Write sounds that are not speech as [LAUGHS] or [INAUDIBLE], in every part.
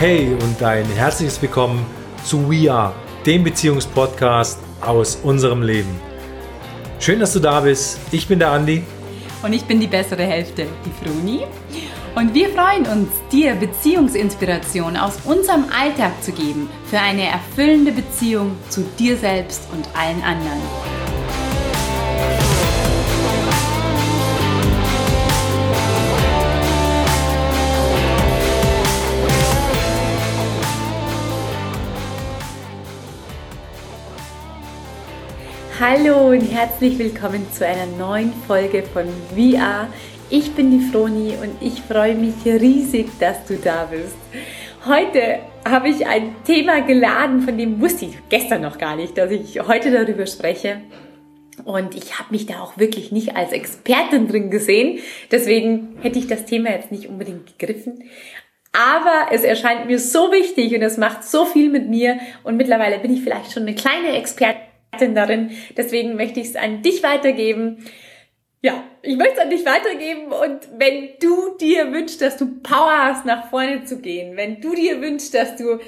Hey und ein herzliches Willkommen zu We Are, dem Beziehungspodcast aus unserem Leben. Schön, dass du da bist. Ich bin der Andi. Und ich bin die bessere Hälfte, die Froni. Und wir freuen uns, dir Beziehungsinspiration aus unserem Alltag zu geben für eine erfüllende Beziehung zu dir selbst und allen anderen. Hallo und herzlich willkommen zu einer neuen Folge von VR. Ich bin die Froni und ich freue mich riesig, dass du da bist. Heute habe ich ein Thema geladen, von dem wusste ich gestern noch gar nicht, dass ich heute darüber spreche. Und ich habe mich da auch wirklich nicht als Expertin drin gesehen. Deswegen hätte ich das Thema jetzt nicht unbedingt gegriffen. Aber es erscheint mir so wichtig und es macht so viel mit mir. Und mittlerweile bin ich vielleicht schon eine kleine Expertin darin. Deswegen möchte ich es an dich weitergeben. Ja, ich möchte es an dich weitergeben und wenn du dir wünschst, dass du Power hast, nach vorne zu gehen, wenn du dir wünschst, dass du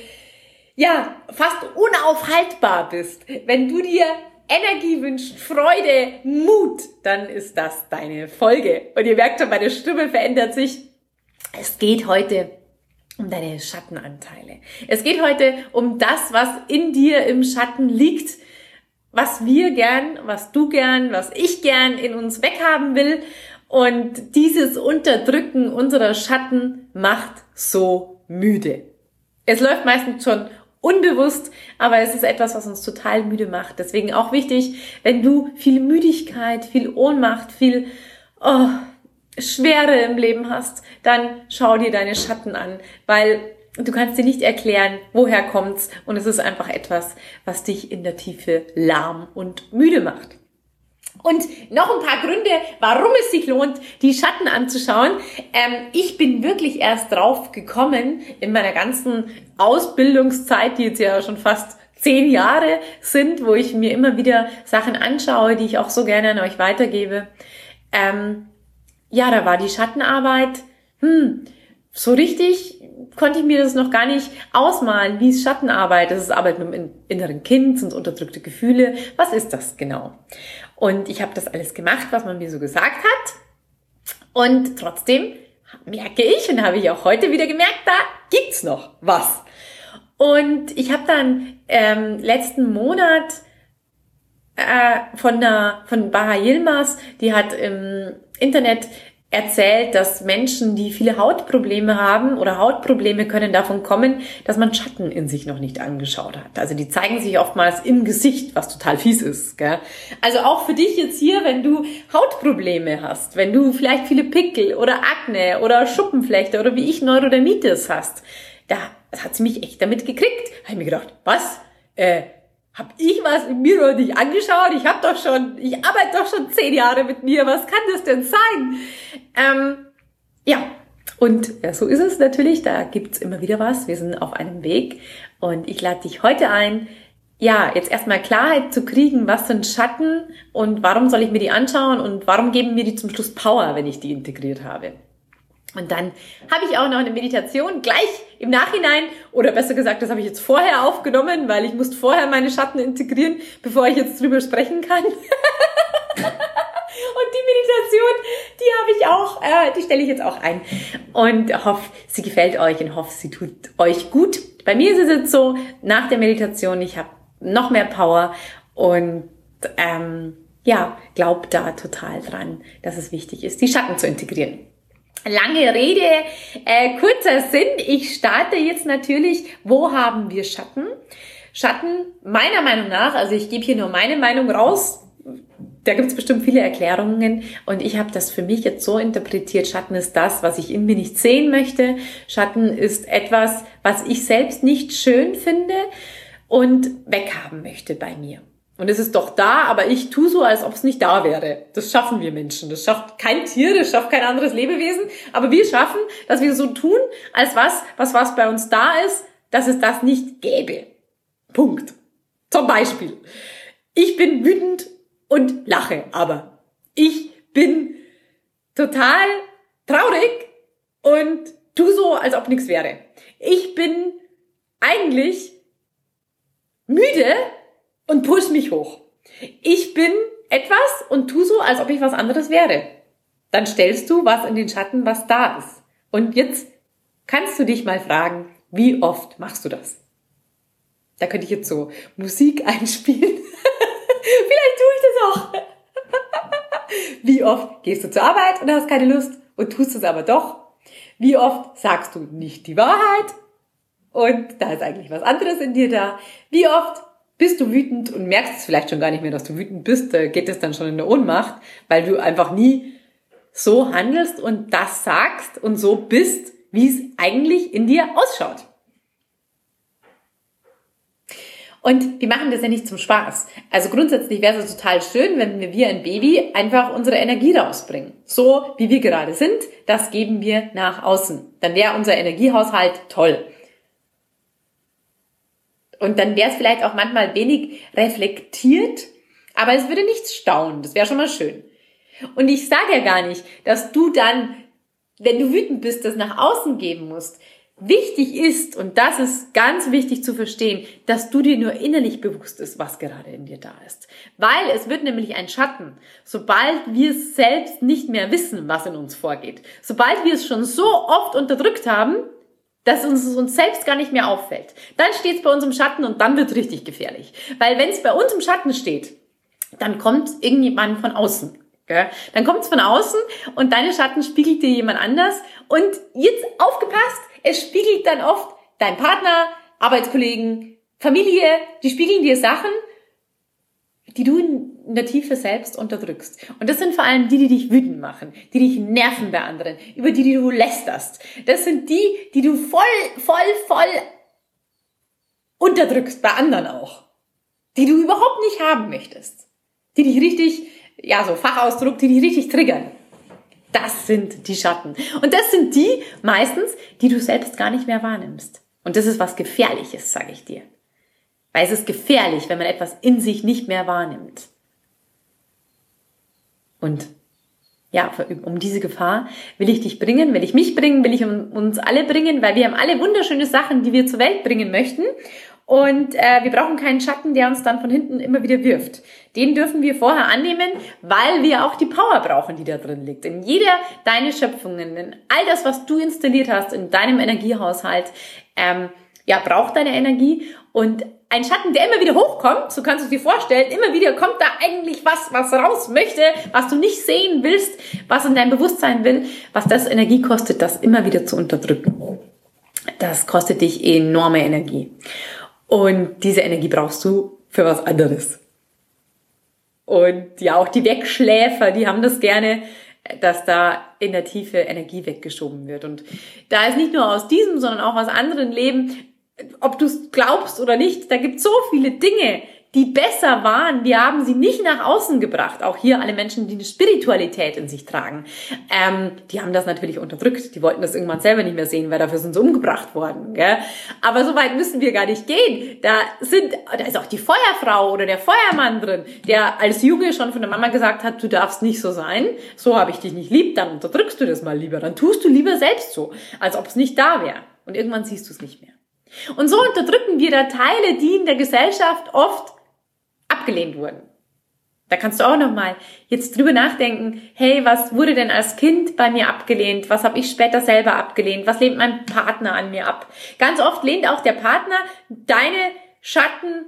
ja fast unaufhaltbar bist, wenn du dir Energie wünschst, Freude, Mut, dann ist das deine Folge. Und ihr merkt schon, meine Stimme verändert sich. Es geht heute um deine Schattenanteile. Es geht heute um das, was in dir im Schatten liegt was wir gern, was du gern, was ich gern in uns weghaben will. Und dieses Unterdrücken unserer Schatten macht so müde. Es läuft meistens schon unbewusst, aber es ist etwas, was uns total müde macht. Deswegen auch wichtig, wenn du viel Müdigkeit, viel Ohnmacht, viel oh, Schwere im Leben hast, dann schau dir deine Schatten an, weil du kannst dir nicht erklären, woher kommt's und es ist einfach etwas, was dich in der Tiefe lahm und müde macht. Und noch ein paar Gründe, warum es sich lohnt, die Schatten anzuschauen. Ähm, ich bin wirklich erst drauf gekommen in meiner ganzen Ausbildungszeit, die jetzt ja schon fast zehn Jahre sind, wo ich mir immer wieder Sachen anschaue, die ich auch so gerne an euch weitergebe. Ähm, ja, da war die Schattenarbeit. Hm, so richtig konnte ich mir das noch gar nicht ausmalen. Wie ist Schattenarbeit? Das ist Arbeit mit dem inneren Kind, sind unterdrückte Gefühle. Was ist das genau? Und ich habe das alles gemacht, was man mir so gesagt hat. Und trotzdem merke ich und habe ich auch heute wieder gemerkt, da gibt's noch was. Und ich habe dann ähm, letzten Monat äh, von der von Baha Yilmaz, die hat im Internet erzählt, dass Menschen, die viele Hautprobleme haben oder Hautprobleme können davon kommen, dass man Schatten in sich noch nicht angeschaut hat. Also die zeigen sich oftmals im Gesicht, was total fies ist. Gell? Also auch für dich jetzt hier, wenn du Hautprobleme hast, wenn du vielleicht viele Pickel oder Akne oder Schuppenflechte oder wie ich Neurodermitis hast, da hat sie mich echt damit gekriegt. Habe ich mir gedacht, was? Äh, hab ich was in mir noch nicht angeschaut? Ich hab doch schon, ich arbeite doch schon zehn Jahre mit mir. Was kann das denn sein? Ähm, ja, und ja, so ist es natürlich. Da gibt's immer wieder was. Wir sind auf einem Weg. Und ich lade dich heute ein, ja, jetzt erstmal Klarheit zu kriegen, was sind Schatten und warum soll ich mir die anschauen und warum geben mir die zum Schluss Power, wenn ich die integriert habe. Und dann habe ich auch noch eine Meditation gleich im Nachhinein, oder besser gesagt, das habe ich jetzt vorher aufgenommen, weil ich musste vorher meine Schatten integrieren, bevor ich jetzt drüber sprechen kann. [LAUGHS] Und die Meditation, die habe ich auch, äh, die stelle ich jetzt auch ein. Und hoffe, sie gefällt euch und hoffe, sie tut euch gut. Bei mir ist es jetzt so, nach der Meditation, ich habe noch mehr Power und ähm, ja, glaubt da total dran, dass es wichtig ist, die Schatten zu integrieren. Lange Rede, äh, kurzer Sinn. Ich starte jetzt natürlich, wo haben wir Schatten? Schatten, meiner Meinung nach, also ich gebe hier nur meine Meinung raus, da gibt es bestimmt viele Erklärungen und ich habe das für mich jetzt so interpretiert, Schatten ist das, was ich in mir nicht sehen möchte. Schatten ist etwas, was ich selbst nicht schön finde und weghaben möchte bei mir. Und es ist doch da, aber ich tue so, als ob es nicht da wäre. Das schaffen wir Menschen. Das schafft kein Tier, das schafft kein anderes Lebewesen. Aber wir schaffen, dass wir so tun, als was, was, was bei uns da ist, dass es das nicht gäbe. Punkt. Zum Beispiel. Ich bin wütend und lache, aber ich bin total traurig und tu so, als ob nichts wäre. Ich bin eigentlich müde und push mich hoch. Ich bin etwas und tu so, als ob ich was anderes wäre. Dann stellst du was in den Schatten, was da ist. Und jetzt kannst du dich mal fragen, wie oft machst du das? Da könnte ich jetzt so Musik [LAUGHS] einspielen. Vielleicht tue ich das auch. [LAUGHS] wie oft gehst du zur Arbeit und hast keine Lust und tust es aber doch? Wie oft sagst du nicht die Wahrheit und da ist eigentlich was anderes in dir da? Wie oft bist du wütend und merkst es vielleicht schon gar nicht mehr, dass du wütend bist, da geht es dann schon in der Ohnmacht, weil du einfach nie so handelst und das sagst und so bist, wie es eigentlich in dir ausschaut. Und wir machen das ja nicht zum Spaß. Also grundsätzlich wäre es total schön, wenn wir wie ein Baby einfach unsere Energie rausbringen. So wie wir gerade sind, das geben wir nach außen. Dann wäre unser Energiehaushalt toll. Und dann wäre es vielleicht auch manchmal wenig reflektiert, aber es würde nichts staunen. Das wäre schon mal schön. Und ich sage ja gar nicht, dass du dann, wenn du wütend bist, das nach außen geben musst. Wichtig ist, und das ist ganz wichtig zu verstehen, dass du dir nur innerlich bewusst ist, was gerade in dir da ist. Weil es wird nämlich ein Schatten, sobald wir selbst nicht mehr wissen, was in uns vorgeht. Sobald wir es schon so oft unterdrückt haben, dass uns uns selbst gar nicht mehr auffällt. Dann steht es bei uns im Schatten und dann wird richtig gefährlich. Weil wenn es bei uns im Schatten steht, dann kommt irgendjemand von außen. Gell? Dann kommt es von außen und deine Schatten spiegelt dir jemand anders. Und jetzt aufgepasst, es spiegelt dann oft dein Partner, Arbeitskollegen, Familie, die spiegeln dir Sachen, die du in der Tiefe selbst unterdrückst. Und das sind vor allem die, die dich wütend machen, die dich nerven bei anderen, über die, die du lästerst. Das sind die, die du voll, voll, voll unterdrückst, bei anderen auch. Die du überhaupt nicht haben möchtest. Die dich richtig, ja, so Fachausdruck, die dich richtig triggern. Das sind die Schatten. Und das sind die meistens, die du selbst gar nicht mehr wahrnimmst. Und das ist was Gefährliches, sage ich dir. Weil es ist gefährlich, wenn man etwas in sich nicht mehr wahrnimmt. Und ja, um diese Gefahr will ich dich bringen, will ich mich bringen, will ich uns alle bringen, weil wir haben alle wunderschöne Sachen, die wir zur Welt bringen möchten. Und äh, wir brauchen keinen Schatten, der uns dann von hinten immer wieder wirft. Den dürfen wir vorher annehmen, weil wir auch die Power brauchen, die da drin liegt. In jeder deiner Schöpfungen, in all das, was du installiert hast in deinem Energiehaushalt, ähm, ja, braucht deine Energie. Und ein Schatten, der immer wieder hochkommt, so kannst du dir vorstellen, immer wieder kommt da eigentlich was, was raus möchte, was du nicht sehen willst, was in deinem Bewusstsein will, was das Energie kostet, das immer wieder zu unterdrücken. Das kostet dich enorme Energie. Und diese Energie brauchst du für was anderes. Und ja, auch die Wegschläfer, die haben das gerne, dass da in der Tiefe Energie weggeschoben wird. Und da ist nicht nur aus diesem, sondern auch aus anderen Leben ob du es glaubst oder nicht, da gibt so viele Dinge, die besser waren. Wir haben sie nicht nach außen gebracht. Auch hier alle Menschen, die eine Spiritualität in sich tragen, ähm, die haben das natürlich unterdrückt. Die wollten das irgendwann selber nicht mehr sehen, weil dafür sind sie umgebracht worden. Gell? Aber so weit müssen wir gar nicht gehen. Da sind, da ist auch die Feuerfrau oder der Feuermann drin, der als Junge schon von der Mama gesagt hat, du darfst nicht so sein. So habe ich dich nicht lieb. Dann unterdrückst du das mal lieber. Dann tust du lieber selbst so, als ob es nicht da wäre. Und irgendwann siehst du es nicht mehr. Und so unterdrücken wir da Teile, die in der Gesellschaft oft abgelehnt wurden. Da kannst du auch nochmal jetzt drüber nachdenken, hey, was wurde denn als Kind bei mir abgelehnt? Was habe ich später selber abgelehnt? Was lehnt mein Partner an mir ab? Ganz oft lehnt auch der Partner deine Schatten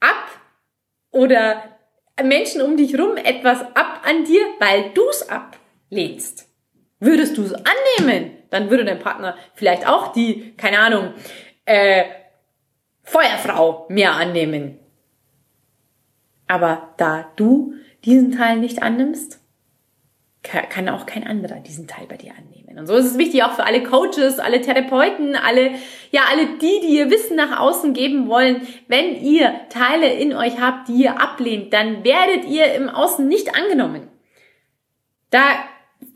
ab oder Menschen um dich rum etwas ab an dir, weil du es ablehnst. Würdest du es annehmen, dann würde dein Partner vielleicht auch die, keine Ahnung, äh, Feuerfrau mehr annehmen. Aber da du diesen Teil nicht annimmst, kann auch kein anderer diesen Teil bei dir annehmen. Und so ist es wichtig auch für alle Coaches, alle Therapeuten, alle, ja, alle die, die ihr Wissen nach außen geben wollen. Wenn ihr Teile in euch habt, die ihr ablehnt, dann werdet ihr im Außen nicht angenommen. Da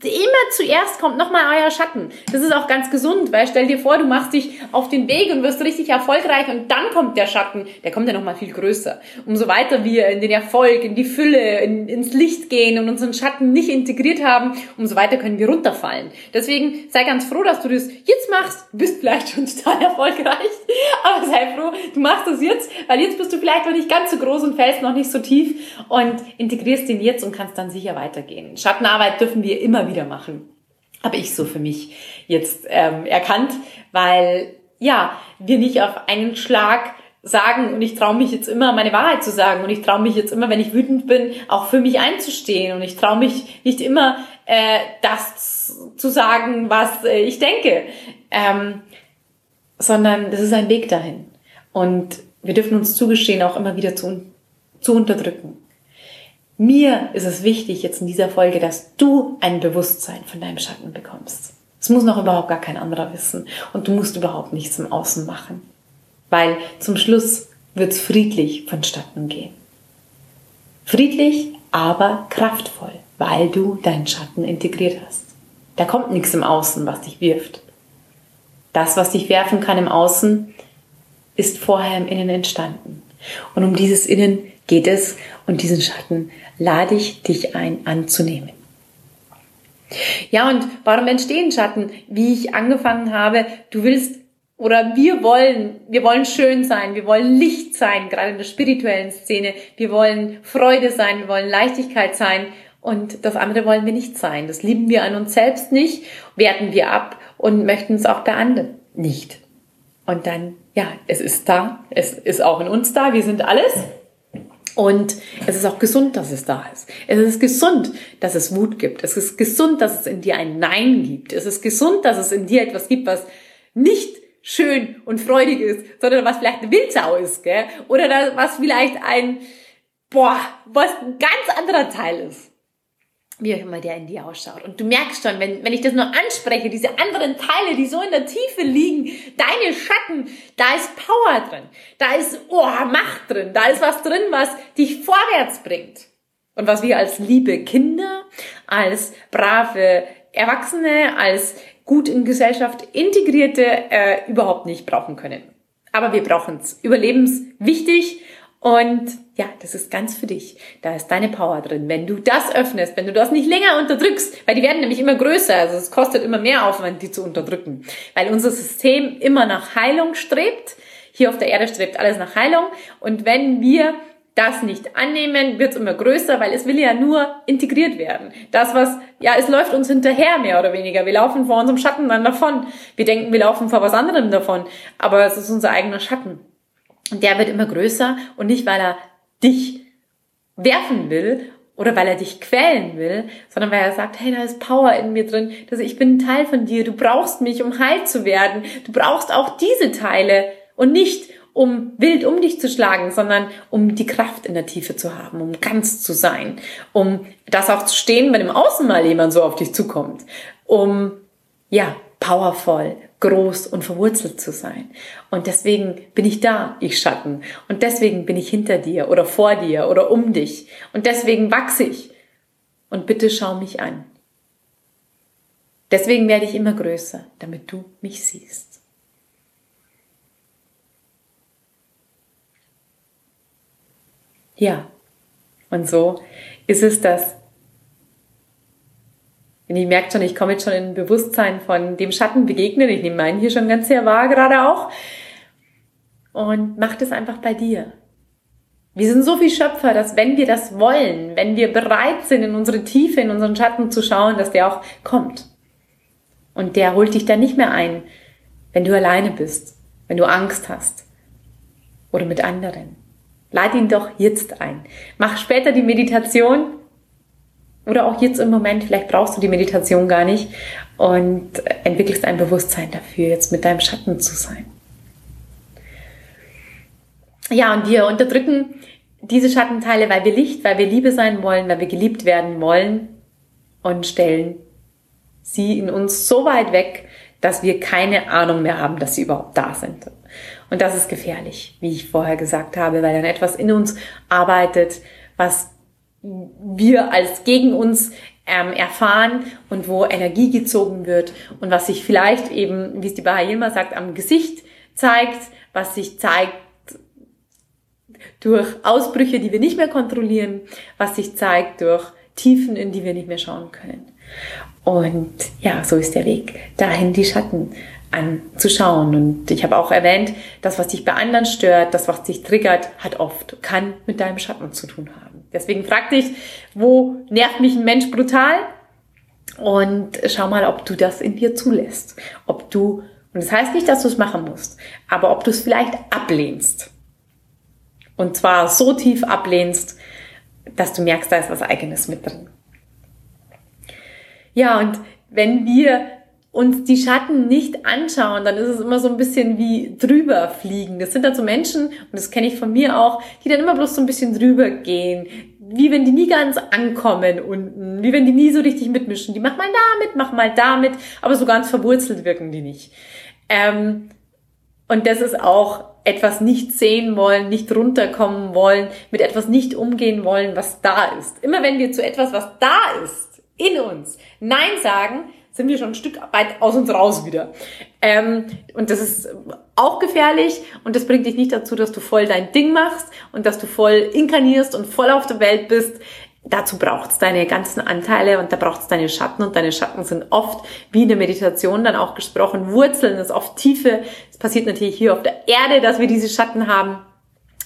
immer zuerst kommt nochmal euer Schatten. Das ist auch ganz gesund, weil stell dir vor, du machst dich auf den Weg und wirst richtig erfolgreich und dann kommt der Schatten, der kommt ja nochmal viel größer. Umso weiter wir in den Erfolg, in die Fülle, in, ins Licht gehen und unseren Schatten nicht integriert haben, umso weiter können wir runterfallen. Deswegen sei ganz froh, dass du das jetzt machst. Du bist vielleicht schon total erfolgreich, [LAUGHS] aber sei froh, du machst das jetzt, weil jetzt bist du vielleicht noch nicht ganz so groß und fällst noch nicht so tief und integrierst den jetzt und kannst dann sicher weitergehen. Schattenarbeit dürfen wir immer wieder wieder machen. Habe ich so für mich jetzt ähm, erkannt, weil ja, wir nicht auf einen Schlag sagen und ich traue mich jetzt immer, meine Wahrheit zu sagen und ich traue mich jetzt immer, wenn ich wütend bin, auch für mich einzustehen und ich traue mich nicht immer, äh, das zu sagen, was äh, ich denke, ähm, sondern das ist ein Weg dahin. Und wir dürfen uns zugestehen, auch immer wieder zu, zu unterdrücken. Mir ist es wichtig jetzt in dieser Folge, dass du ein Bewusstsein von deinem Schatten bekommst. Es muss noch überhaupt gar kein anderer wissen und du musst überhaupt nichts im Außen machen, weil zum Schluss wird es friedlich vonstatten gehen. Friedlich, aber kraftvoll, weil du deinen Schatten integriert hast. Da kommt nichts im Außen, was dich wirft. Das, was dich werfen kann im Außen, ist vorher im Innen entstanden. Und um dieses Innen geht es und diesen Schatten lade ich dich ein anzunehmen. Ja, und warum entstehen Schatten? Wie ich angefangen habe, du willst oder wir wollen, wir wollen schön sein, wir wollen Licht sein, gerade in der spirituellen Szene. Wir wollen Freude sein, wir wollen Leichtigkeit sein und das andere wollen wir nicht sein. Das lieben wir an uns selbst nicht, werten wir ab und möchten es auch bei anderen nicht. Und dann, ja, es ist da, es ist auch in uns da, wir sind alles. Und es ist auch gesund, dass es da ist. Es ist gesund, dass es Wut gibt. Es ist gesund, dass es in dir ein Nein gibt. Es ist gesund, dass es in dir etwas gibt, was nicht schön und freudig ist, sondern was vielleicht eine Wildsau ist, gell? Oder was vielleicht ein, boah, was ein ganz anderer Teil ist wie auch immer der in dir ausschaut. Und du merkst schon, wenn, wenn ich das nur anspreche, diese anderen Teile, die so in der Tiefe liegen, deine Schatten, da ist Power drin, da ist oh, Macht drin, da ist was drin, was dich vorwärts bringt. Und was wir als liebe Kinder, als brave Erwachsene, als gut in Gesellschaft integrierte äh, überhaupt nicht brauchen können. Aber wir brauchen es. Überlebenswichtig und ja, das ist ganz für dich. Da ist deine Power drin. Wenn du das öffnest, wenn du das nicht länger unterdrückst, weil die werden nämlich immer größer, also es kostet immer mehr Aufwand, die zu unterdrücken, weil unser System immer nach Heilung strebt. Hier auf der Erde strebt alles nach Heilung. Und wenn wir das nicht annehmen, wird es immer größer, weil es will ja nur integriert werden. Das, was, ja, es läuft uns hinterher, mehr oder weniger. Wir laufen vor unserem Schatten dann davon. Wir denken, wir laufen vor was anderem davon. Aber es ist unser eigener Schatten. Der wird immer größer und nicht, weil er dich werfen will oder weil er dich quälen will, sondern weil er sagt, hey, da ist Power in mir drin, dass ich bin ein Teil von dir, du brauchst mich, um heil zu werden. Du brauchst auch diese Teile und nicht um wild um dich zu schlagen, sondern um die Kraft in der Tiefe zu haben, um ganz zu sein, um das auch zu stehen, wenn im Außen mal jemand so auf dich zukommt, um ja, powervoll, groß und verwurzelt zu sein. Und deswegen bin ich da, ich Schatten. Und deswegen bin ich hinter dir oder vor dir oder um dich. Und deswegen wachse ich. Und bitte schau mich an. Deswegen werde ich immer größer, damit du mich siehst. Ja, und so ist es, dass und ich merke schon, ich komme jetzt schon in ein Bewusstsein von dem Schatten begegnen. Ich nehme meinen hier schon ganz sehr wahr, gerade auch. Und mach das einfach bei dir. Wir sind so viel Schöpfer, dass wenn wir das wollen, wenn wir bereit sind, in unsere Tiefe, in unseren Schatten zu schauen, dass der auch kommt. Und der holt dich dann nicht mehr ein, wenn du alleine bist, wenn du Angst hast oder mit anderen. Lad ihn doch jetzt ein. Mach später die Meditation oder auch jetzt im Moment, vielleicht brauchst du die Meditation gar nicht und entwickelst ein Bewusstsein dafür, jetzt mit deinem Schatten zu sein. Ja, und wir unterdrücken diese Schattenteile, weil wir Licht, weil wir Liebe sein wollen, weil wir geliebt werden wollen und stellen sie in uns so weit weg, dass wir keine Ahnung mehr haben, dass sie überhaupt da sind. Und das ist gefährlich, wie ich vorher gesagt habe, weil dann etwas in uns arbeitet, was wir als gegen uns ähm, erfahren und wo Energie gezogen wird und was sich vielleicht eben, wie es die Bahai immer sagt, am Gesicht zeigt, was sich zeigt durch Ausbrüche, die wir nicht mehr kontrollieren, was sich zeigt durch Tiefen, in die wir nicht mehr schauen können. Und ja, so ist der Weg dahin, die Schatten anzuschauen. Und ich habe auch erwähnt, das, was dich bei anderen stört, das, was dich triggert, hat oft, kann mit deinem Schatten zu tun haben. Deswegen frag dich, wo nervt mich ein Mensch brutal? Und schau mal, ob du das in dir zulässt. Ob du, und das heißt nicht, dass du es machen musst, aber ob du es vielleicht ablehnst. Und zwar so tief ablehnst, dass du merkst, da ist was eigenes mit drin. Ja, und wenn wir uns die Schatten nicht anschauen, dann ist es immer so ein bisschen wie drüber fliegen. Das sind dann so Menschen, und das kenne ich von mir auch, die dann immer bloß so ein bisschen drüber gehen. Wie wenn die nie ganz ankommen unten, wie wenn die nie so richtig mitmischen. Die mach mal damit, mach mal damit, aber so ganz verwurzelt wirken die nicht. Ähm, und das ist auch etwas nicht sehen wollen, nicht runterkommen wollen, mit etwas nicht umgehen wollen, was da ist. Immer wenn wir zu etwas, was da ist, in uns, Nein sagen, sind wir schon ein Stück weit aus uns raus wieder. Ähm, und das ist auch gefährlich und das bringt dich nicht dazu, dass du voll dein Ding machst und dass du voll inkarnierst und voll auf der Welt bist. Dazu braucht's deine ganzen Anteile und da braucht's deine Schatten und deine Schatten sind oft, wie in der Meditation dann auch gesprochen, Wurzeln, das ist oft Tiefe. Es passiert natürlich hier auf der Erde, dass wir diese Schatten haben.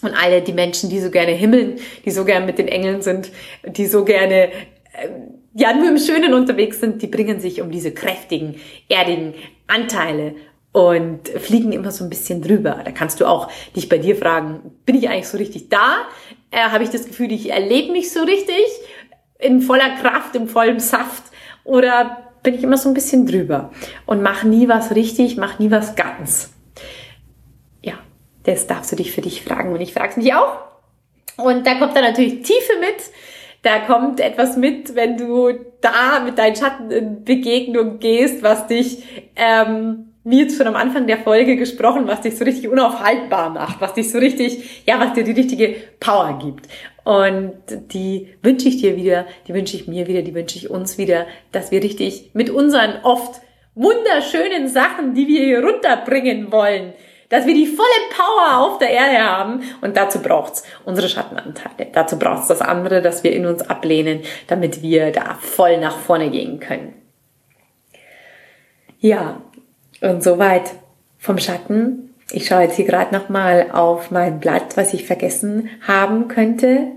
Und alle die Menschen, die so gerne himmeln, die so gerne mit den Engeln sind, die so gerne äh, ja nur im Schönen unterwegs sind, die bringen sich um diese kräftigen, erdigen Anteile und fliegen immer so ein bisschen drüber. Da kannst du auch dich bei dir fragen, bin ich eigentlich so richtig da? Äh, Habe ich das Gefühl, ich erlebe mich so richtig in voller Kraft, im vollen Saft? Oder bin ich immer so ein bisschen drüber und mache nie was richtig, mache nie was ganz? Ja, das darfst du dich für dich fragen und ich frage es mich auch. Und da kommt dann natürlich Tiefe mit da kommt etwas mit, wenn du da mit deinen Schatten in Begegnung gehst, was dich, ähm, wie jetzt schon am Anfang der Folge gesprochen, was dich so richtig unaufhaltbar macht, was dich so richtig, ja, was dir die richtige Power gibt. Und die wünsche ich dir wieder, die wünsche ich mir wieder, die wünsche ich uns wieder, dass wir richtig mit unseren oft wunderschönen Sachen, die wir hier runterbringen wollen, dass wir die volle Power auf der Erde haben und dazu braucht's unsere Schattenanteile. Dazu braucht's das andere, dass wir in uns ablehnen, damit wir da voll nach vorne gehen können. Ja, und soweit vom Schatten. Ich schaue jetzt hier gerade nochmal auf mein Blatt, was ich vergessen haben könnte.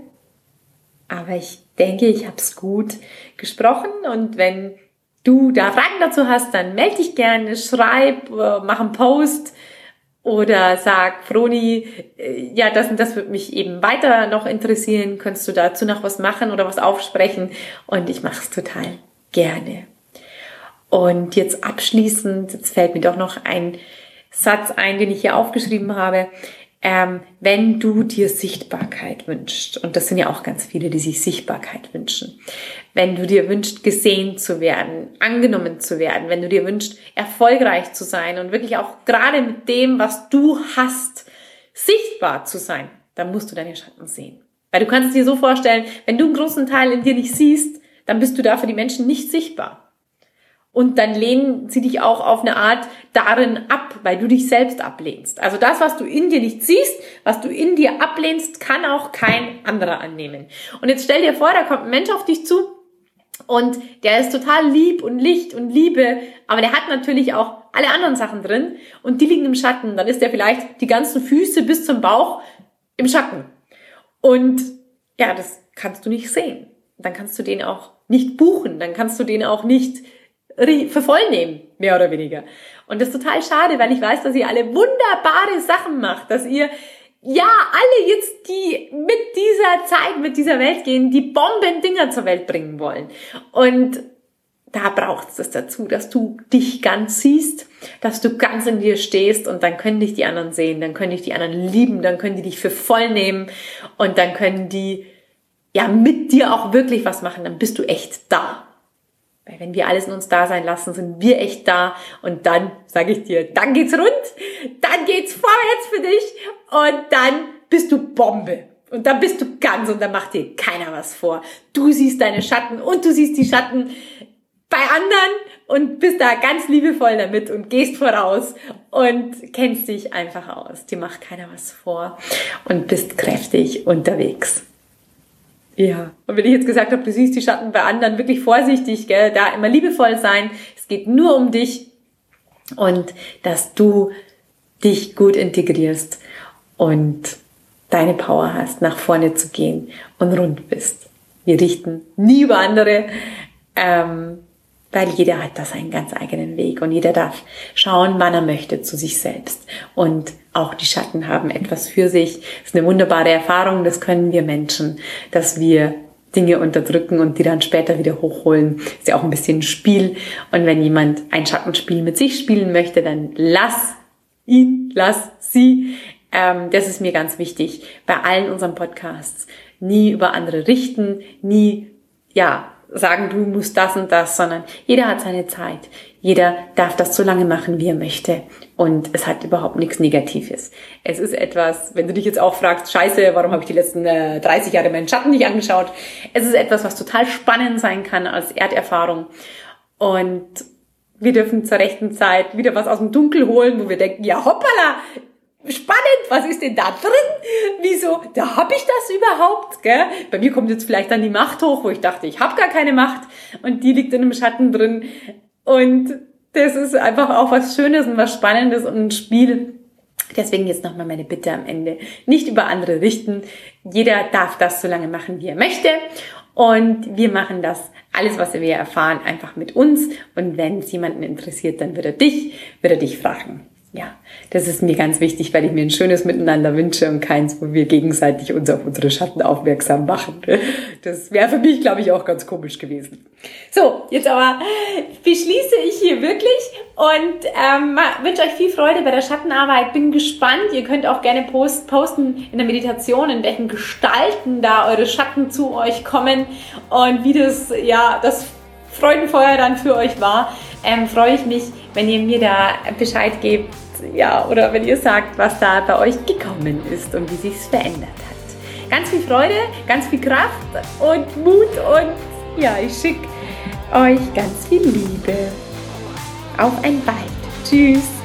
Aber ich denke, ich habe es gut gesprochen und wenn du da Fragen dazu hast, dann melde dich gerne, schreib, äh, mach einen Post oder sag, Froni, äh, ja, das und das würde mich eben weiter noch interessieren. Könntest du dazu noch was machen oder was aufsprechen? Und ich mache es total gerne. Und jetzt abschließend, jetzt fällt mir doch noch ein Satz ein, den ich hier aufgeschrieben habe ähm, wenn du dir Sichtbarkeit wünschst, und das sind ja auch ganz viele, die sich Sichtbarkeit wünschen, wenn du dir wünschst, gesehen zu werden, angenommen zu werden, wenn du dir wünschst, erfolgreich zu sein und wirklich auch gerade mit dem, was du hast, sichtbar zu sein, dann musst du deine Schatten sehen. Weil du kannst dir so vorstellen, wenn du einen großen Teil in dir nicht siehst, dann bist du da für die Menschen nicht sichtbar. Und dann lehnen sie dich auch auf eine Art darin ab, weil du dich selbst ablehnst. Also das, was du in dir nicht siehst, was du in dir ablehnst, kann auch kein anderer annehmen. Und jetzt stell dir vor, da kommt ein Mensch auf dich zu und der ist total lieb und Licht und Liebe, aber der hat natürlich auch alle anderen Sachen drin und die liegen im Schatten. Dann ist der vielleicht die ganzen Füße bis zum Bauch im Schatten. Und ja, das kannst du nicht sehen. Dann kannst du den auch nicht buchen, dann kannst du den auch nicht für voll nehmen, mehr oder weniger. Und das ist total schade, weil ich weiß, dass ihr alle wunderbare Sachen macht, dass ihr ja alle jetzt, die mit dieser Zeit, mit dieser Welt gehen, die Bomben-Dinger zur Welt bringen wollen. Und da braucht es das dazu, dass du dich ganz siehst, dass du ganz in dir stehst und dann können dich die anderen sehen, dann können dich die anderen lieben, dann können die dich für voll nehmen und dann können die ja mit dir auch wirklich was machen, dann bist du echt da. Weil wenn wir alles in uns da sein lassen, sind wir echt da und dann sage ich dir, dann geht's rund, dann geht's vorwärts für dich und dann bist du Bombe. Und dann bist du ganz und dann macht dir keiner was vor. Du siehst deine Schatten und du siehst die Schatten bei anderen und bist da ganz liebevoll damit und gehst voraus und kennst dich einfach aus. Dir macht keiner was vor und bist kräftig unterwegs. Ja. Und wenn ich jetzt gesagt habe, du siehst die Schatten bei anderen, wirklich vorsichtig, gell, da immer liebevoll sein. Es geht nur um dich und dass du dich gut integrierst und deine Power hast, nach vorne zu gehen und rund bist. Wir richten nie über andere, ähm, weil jeder hat da seinen ganz eigenen Weg und jeder darf schauen, wann er möchte zu sich selbst. Und auch die Schatten haben etwas für sich. Das ist eine wunderbare Erfahrung, das können wir Menschen, dass wir Dinge unterdrücken und die dann später wieder hochholen. Ist ja auch ein bisschen Spiel. Und wenn jemand ein Schattenspiel mit sich spielen möchte, dann lass ihn, lass sie. Ähm, das ist mir ganz wichtig bei allen unseren Podcasts. Nie über andere richten, nie, ja, sagen, du musst das und das, sondern jeder hat seine Zeit. Jeder darf das so lange machen, wie er möchte. Und es hat überhaupt nichts Negatives. Es ist etwas, wenn du dich jetzt auch fragst, scheiße, warum habe ich die letzten äh, 30 Jahre meinen Schatten nicht angeschaut? Es ist etwas, was total spannend sein kann als Erderfahrung. Und wir dürfen zur rechten Zeit wieder was aus dem Dunkel holen, wo wir denken, ja hoppala, spannend, was ist denn da drin? Wieso, da habe ich das überhaupt? Gell? Bei mir kommt jetzt vielleicht dann die Macht hoch, wo ich dachte, ich habe gar keine Macht und die liegt in einem Schatten drin. Und das ist einfach auch was Schönes und was Spannendes und ein Spiel. Deswegen jetzt nochmal meine Bitte am Ende. Nicht über andere richten. Jeder darf das so lange machen, wie er möchte. Und wir machen das, alles, was wir erfahren, einfach mit uns. Und wenn es jemanden interessiert, dann wird er dich, wird er dich fragen ja, das ist mir ganz wichtig, weil ich mir ein schönes Miteinander wünsche und keins, wo wir gegenseitig uns auf unsere Schatten aufmerksam machen. Das wäre für mich, glaube ich, auch ganz komisch gewesen. So, jetzt aber beschließe ich hier wirklich und ähm, wünsche euch viel Freude bei der Schattenarbeit. Bin gespannt. Ihr könnt auch gerne post, posten in der Meditation, in welchen Gestalten da eure Schatten zu euch kommen und wie das, ja, das Freudenfeuer dann für euch war. Ähm, freue ich mich, wenn ihr mir da Bescheid gebt ja, oder wenn ihr sagt, was da bei euch gekommen ist und wie sich es verändert hat. Ganz viel Freude, ganz viel Kraft und Mut und ja, ich schicke euch ganz viel Liebe. Auf ein Bald. Tschüss.